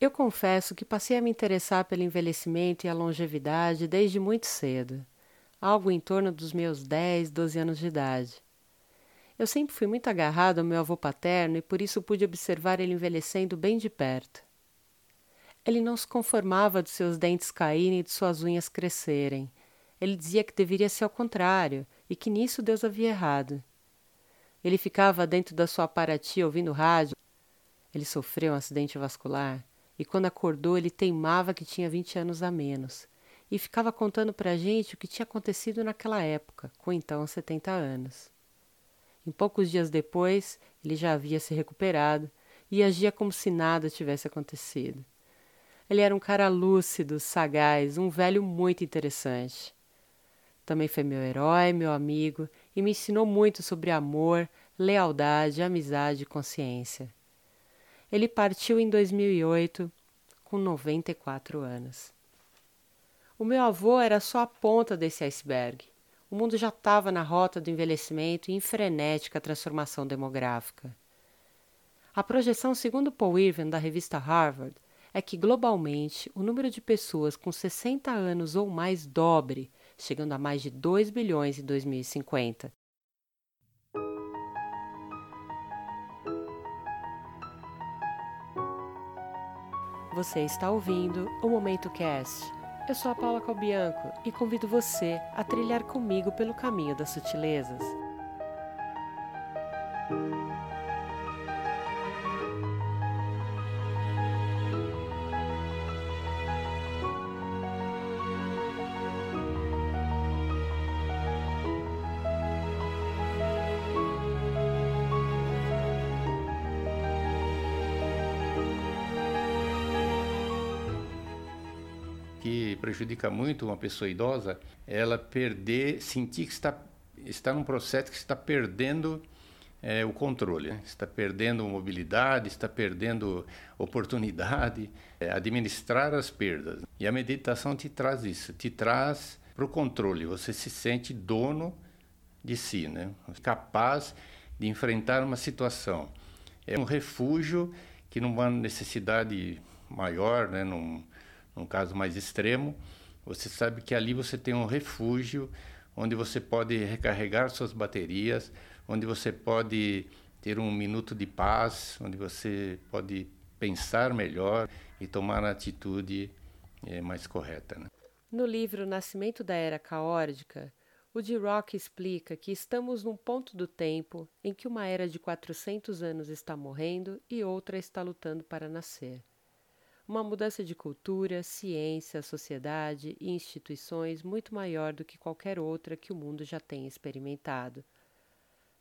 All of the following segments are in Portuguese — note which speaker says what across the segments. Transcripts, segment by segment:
Speaker 1: Eu confesso que passei a me interessar pelo envelhecimento e a longevidade desde muito cedo, algo em torno dos meus 10, 12 anos de idade. Eu sempre fui muito agarrado ao meu avô paterno e por isso pude observar ele envelhecendo bem de perto. Ele não se conformava de seus dentes caírem e de suas unhas crescerem. Ele dizia que deveria ser ao contrário e que nisso Deus havia errado. Ele ficava dentro da sua aparatia ouvindo rádio. Ele sofreu um acidente vascular e quando acordou ele teimava que tinha vinte anos a menos e ficava contando para a gente o que tinha acontecido naquela época, com então setenta anos. Em poucos dias depois, ele já havia se recuperado e agia como se nada tivesse acontecido. Ele era um cara lúcido, sagaz, um velho muito interessante. Também foi meu herói, meu amigo e me ensinou muito sobre amor, lealdade, amizade e consciência. Ele partiu em 2008 com 94 anos. O meu avô era só a ponta desse iceberg. O mundo já estava na rota do envelhecimento e em frenética transformação demográfica. A projeção, segundo Paul Irvin, da revista Harvard, é que globalmente o número de pessoas com 60 anos ou mais dobre, chegando a mais de 2 bilhões em 2050, Você está ouvindo o Momento Cast. Eu sou a Paula Calbianco e convido você a trilhar comigo pelo caminho das sutilezas.
Speaker 2: Prejudica muito uma pessoa idosa, ela perder, sentir que está, está num processo que está perdendo é, o controle, né? está perdendo mobilidade, está perdendo oportunidade, é, administrar as perdas. E a meditação te traz isso, te traz para o controle, você se sente dono de si, né? capaz de enfrentar uma situação. É um refúgio que numa necessidade maior, né? num, num caso mais extremo, você sabe que ali você tem um refúgio onde você pode recarregar suas baterias, onde você pode ter um minuto de paz, onde você pode pensar melhor e tomar a atitude é, mais correta. Né?
Speaker 1: No livro Nascimento da Era Caórdica, o de Rock explica que estamos num ponto do tempo em que uma era de 400 anos está morrendo e outra está lutando para nascer uma mudança de cultura, ciência, sociedade e instituições muito maior do que qualquer outra que o mundo já tenha experimentado.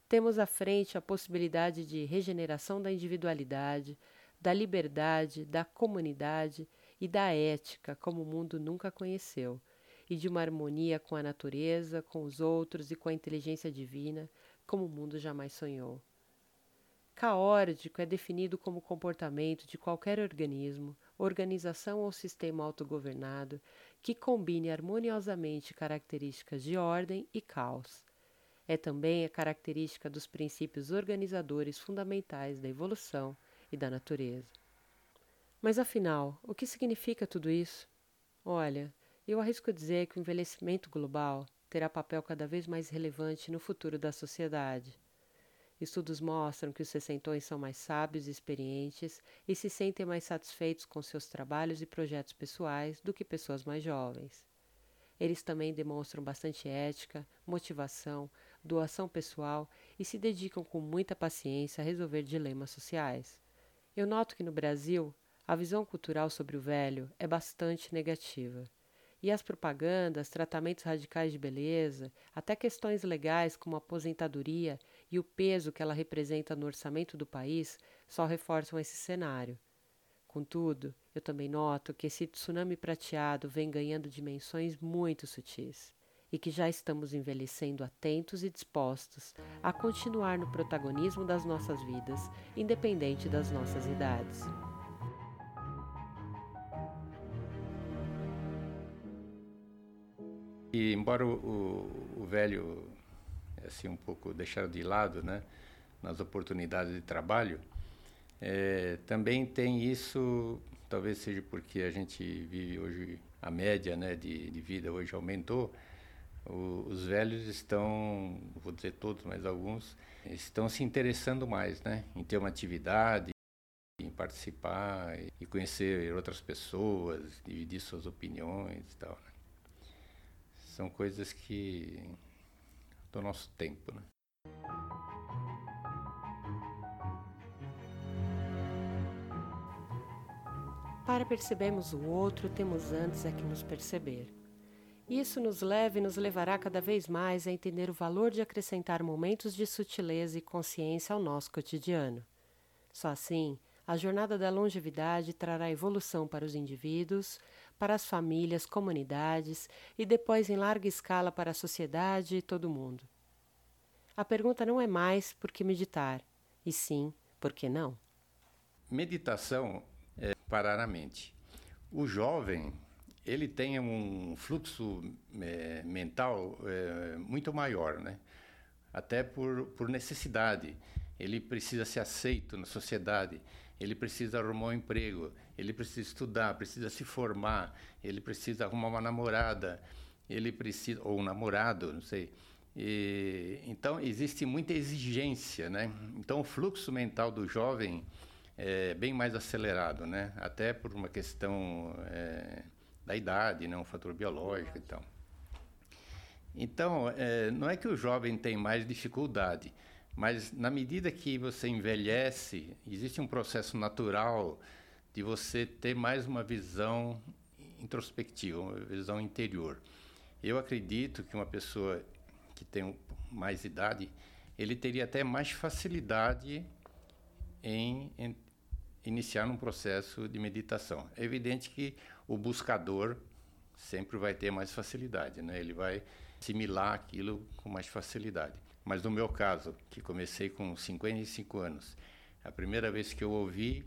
Speaker 1: Temos à frente a possibilidade de regeneração da individualidade, da liberdade, da comunidade e da ética como o mundo nunca conheceu, e de uma harmonia com a natureza, com os outros e com a inteligência divina como o mundo jamais sonhou. Caórdico é definido como comportamento de qualquer organismo, organização ou sistema autogovernado que combine harmoniosamente características de ordem e caos. É também a característica dos princípios organizadores fundamentais da evolução e da natureza. Mas afinal, o que significa tudo isso? Olha, eu arrisco dizer que o envelhecimento global terá papel cada vez mais relevante no futuro da sociedade. Estudos mostram que os sessentões são mais sábios e experientes e se sentem mais satisfeitos com seus trabalhos e projetos pessoais do que pessoas mais jovens. Eles também demonstram bastante ética, motivação, doação pessoal e se dedicam com muita paciência a resolver dilemas sociais. Eu noto que no Brasil, a visão cultural sobre o velho é bastante negativa. E as propagandas, tratamentos radicais de beleza, até questões legais como aposentadoria e o peso que ela representa no orçamento do país só reforçam esse cenário. Contudo, eu também noto que esse tsunami prateado vem ganhando dimensões muito sutis e que já estamos envelhecendo atentos e dispostos a continuar no protagonismo das nossas vidas, independente das nossas idades.
Speaker 2: E embora o, o, o velho assim um pouco deixado de lado, né, nas oportunidades de trabalho, é, também tem isso talvez seja porque a gente vive hoje, a média né, de, de vida hoje aumentou, o, os velhos estão, vou dizer todos, mas alguns, estão se interessando mais né, em ter uma atividade, em participar e conhecer outras pessoas, dividir suas opiniões e tal. Né? São coisas que do nosso tempo, né?
Speaker 1: Para percebermos o outro, temos antes é que nos perceber. Isso nos leva e nos levará cada vez mais a entender o valor de acrescentar momentos de sutileza e consciência ao nosso cotidiano. Só assim, a jornada da longevidade trará evolução para os indivíduos, para as famílias, comunidades e depois em larga escala para a sociedade e todo mundo. A pergunta não é mais por que meditar, e sim por que não.
Speaker 2: Meditação é parar a mente. O jovem ele tem um fluxo é, mental é, muito maior, né? até por, por necessidade. Ele precisa ser aceito na sociedade, ele precisa arrumar um emprego, ele precisa estudar, precisa se formar, ele precisa arrumar uma namorada, ele precisa ou um namorado, não sei. E, então existe muita exigência, né? Então o fluxo mental do jovem é bem mais acelerado, né? Até por uma questão é, da idade, né? Um fator biológico e tal. Então é, não é que o jovem tem mais dificuldade, mas na medida que você envelhece, existe um processo natural de você ter mais uma visão introspectiva, uma visão interior. Eu acredito que uma pessoa que tem mais idade, ele teria até mais facilidade em, em iniciar um processo de meditação. É evidente que o buscador sempre vai ter mais facilidade, né? Ele vai assimilar aquilo com mais facilidade. Mas no meu caso, que comecei com 55 anos, a primeira vez que eu ouvi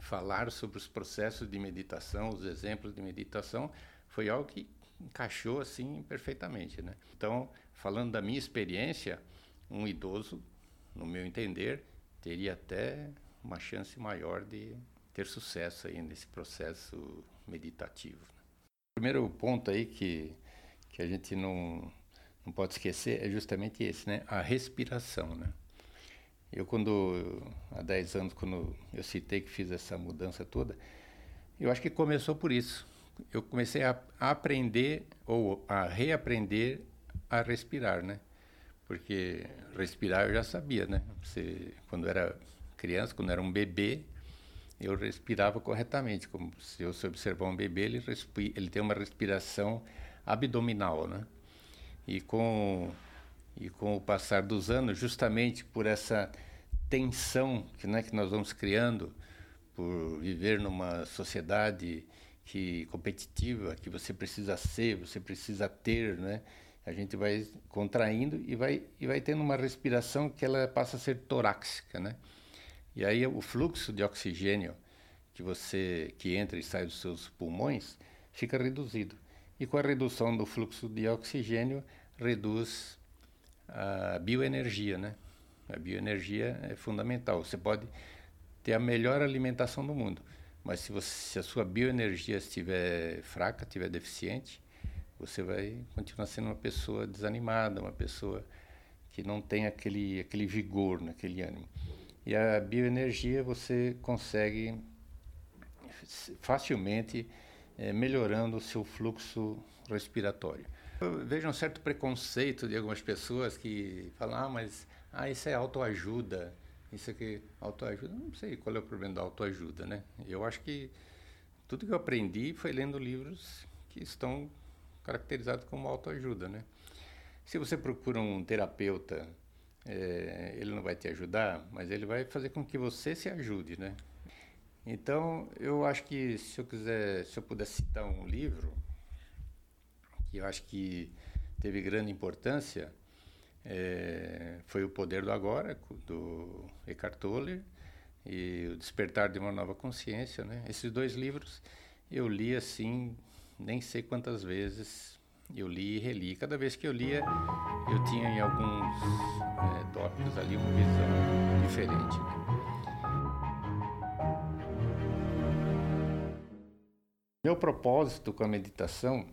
Speaker 2: falar sobre os processos de meditação, os exemplos de meditação, foi algo que encaixou assim perfeitamente, né? Então, falando da minha experiência, um idoso, no meu entender, teria até uma chance maior de ter sucesso aí nesse processo meditativo. Né? O primeiro ponto aí que que a gente não não pode esquecer é justamente esse, né? A respiração, né? Eu quando há 10 anos quando eu citei que fiz essa mudança toda, eu acho que começou por isso eu comecei a, aprender ou a reaprender a respirar, né? Porque respirar eu já sabia, né? Você, quando era criança, quando era um bebê, eu respirava corretamente, como se eu observar um bebê, ele, ele tem uma respiração abdominal, né? E com e com o passar dos anos, justamente por essa tensão que, né, que nós vamos criando, por viver numa sociedade que competitiva que você precisa ser, você precisa ter, né? A gente vai contraindo e vai e vai tendo uma respiração que ela passa a ser torácica, né? E aí o fluxo de oxigênio que você que entra e sai dos seus pulmões fica reduzido. E com a redução do fluxo de oxigênio reduz a bioenergia, né? A bioenergia é fundamental. Você pode ter a melhor alimentação do mundo, mas se, você, se a sua bioenergia estiver fraca, estiver deficiente, você vai continuar sendo uma pessoa desanimada, uma pessoa que não tem aquele, aquele vigor, aquele ânimo. E a bioenergia você consegue facilmente é, melhorando o seu fluxo respiratório. Eu vejo um certo preconceito de algumas pessoas que falam, ah, mas ah, isso é autoajuda. Isso aqui, autoajuda, não sei qual é o problema da autoajuda, né? Eu acho que tudo que eu aprendi foi lendo livros que estão caracterizados como autoajuda, né? Se você procura um terapeuta, é, ele não vai te ajudar, mas ele vai fazer com que você se ajude, né? Então, eu acho que se eu quiser, se eu puder citar um livro que eu acho que teve grande importância, é, foi O Poder do Agora, do Eckhart Tolle, e O Despertar de uma Nova Consciência. Né? Esses dois livros eu li assim, nem sei quantas vezes eu li e reli. Cada vez que eu lia, eu tinha em alguns é, tópicos ali uma visão diferente. Né? Meu propósito com a meditação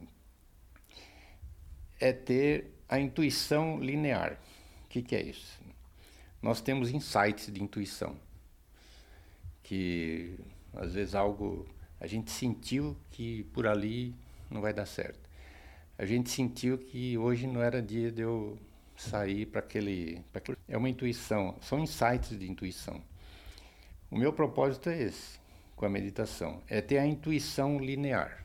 Speaker 2: é ter a intuição linear. O que, que é isso? Nós temos insights de intuição, que às vezes algo a gente sentiu que por ali não vai dar certo. A gente sentiu que hoje não era dia de eu sair para aquele, aquele. É uma intuição, são insights de intuição. O meu propósito é esse, com a meditação, é ter a intuição linear.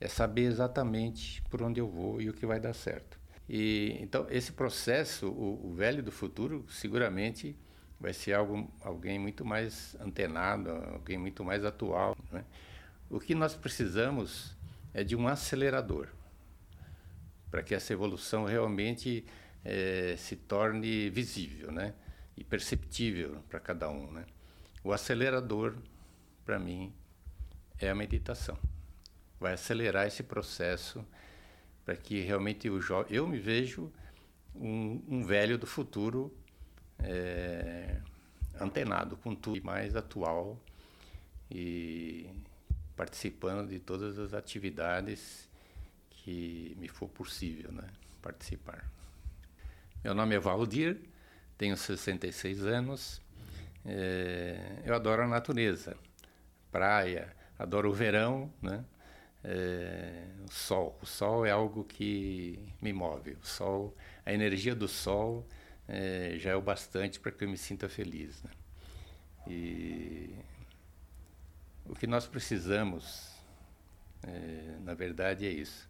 Speaker 2: É saber exatamente por onde eu vou e o que vai dar certo. E então esse processo, o, o velho do futuro, seguramente vai ser algo, alguém muito mais antenado, alguém muito mais atual. Né? O que nós precisamos é de um acelerador para que essa evolução realmente é, se torne visível, né? E perceptível para cada um, né? O acelerador, para mim, é a meditação. Vai acelerar esse processo para que realmente o eu me vejo um, um velho do futuro é, antenado com tudo mais atual e participando de todas as atividades que me for possível né, participar. Meu nome é Valdir, tenho 66 anos. É, eu adoro a natureza, praia, adoro o verão, né? É, o sol. O sol é algo que me move. O sol, a energia do sol é, já é o bastante para que eu me sinta feliz. Né? E o que nós precisamos, é, na verdade, é isso.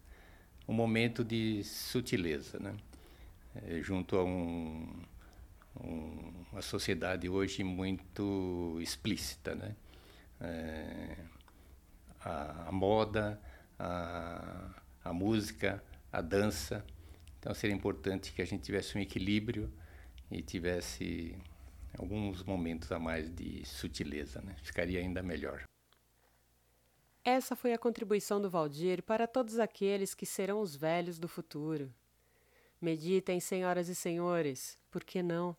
Speaker 2: Um momento de sutileza, né? é, junto a um, um, uma sociedade hoje muito explícita, né? A, a, moda, a, a música, a dança. Então seria importante que a gente tivesse um equilíbrio e tivesse alguns momentos a mais de sutileza, né? Ficaria ainda melhor.
Speaker 1: Essa foi a contribuição do Valdir para todos aqueles que serão os velhos do futuro. Meditem, senhoras e senhores, por que não?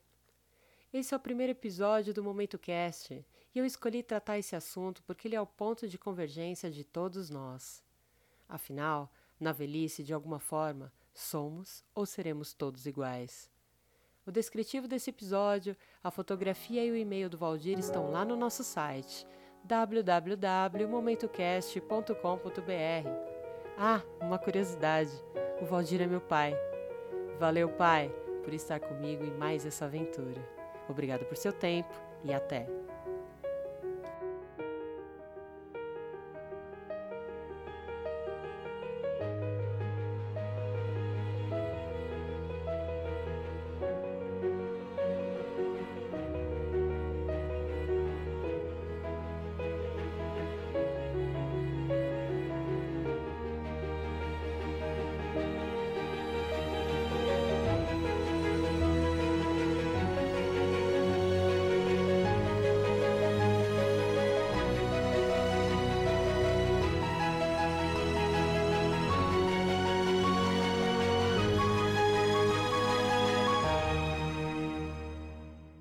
Speaker 1: Esse é o primeiro episódio do Momento Cast e eu escolhi tratar esse assunto porque ele é o ponto de convergência de todos nós. Afinal, na velhice, de alguma forma, somos ou seremos todos iguais. O descritivo desse episódio, a fotografia e o e-mail do Valdir estão lá no nosso site www.momentocast.com.br. Ah, uma curiosidade: o Valdir é meu pai. Valeu, Pai, por estar comigo em mais essa aventura. Obrigado por seu tempo e até!